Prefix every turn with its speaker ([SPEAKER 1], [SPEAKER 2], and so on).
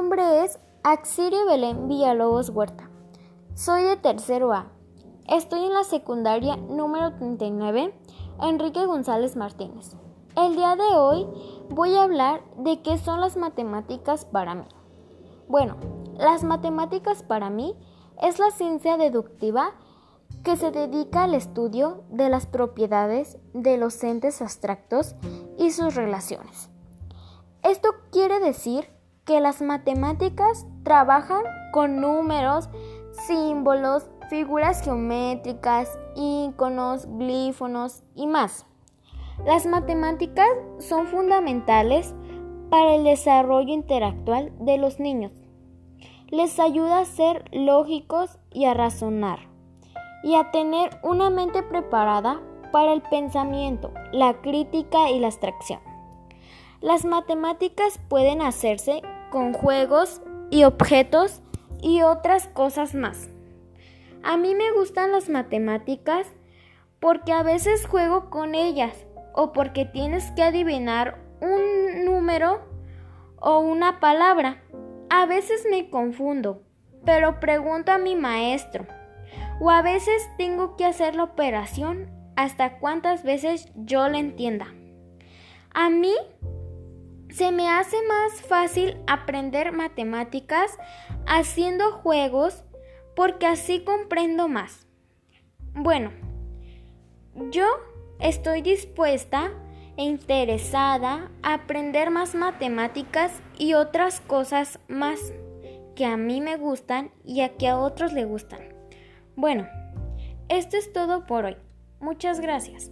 [SPEAKER 1] nombre es Axirio Belén Villalobos Huerta. Soy de tercero A. Estoy en la secundaria número 39, Enrique González Martínez. El día de hoy voy a hablar de qué son las matemáticas para mí. Bueno, las matemáticas para mí es la ciencia deductiva que se dedica al estudio de las propiedades de los entes abstractos y sus relaciones. Quiere decir que las matemáticas trabajan con números, símbolos, figuras geométricas, iconos, glífonos y más. Las matemáticas son fundamentales para el desarrollo intelectual de los niños. Les ayuda a ser lógicos y a razonar y a tener una mente preparada para el pensamiento, la crítica y la abstracción. Las matemáticas pueden hacerse con juegos y objetos y otras cosas más. A mí me gustan las matemáticas porque a veces juego con ellas o porque tienes que adivinar un número o una palabra. A veces me confundo, pero pregunto a mi maestro. O a veces tengo que hacer la operación hasta cuántas veces yo la entienda. A mí se me hace más fácil aprender matemáticas haciendo juegos porque así comprendo más. Bueno, yo estoy dispuesta e interesada a aprender más matemáticas y otras cosas más que a mí me gustan y a que a otros le gustan. Bueno, esto es todo por hoy. Muchas gracias.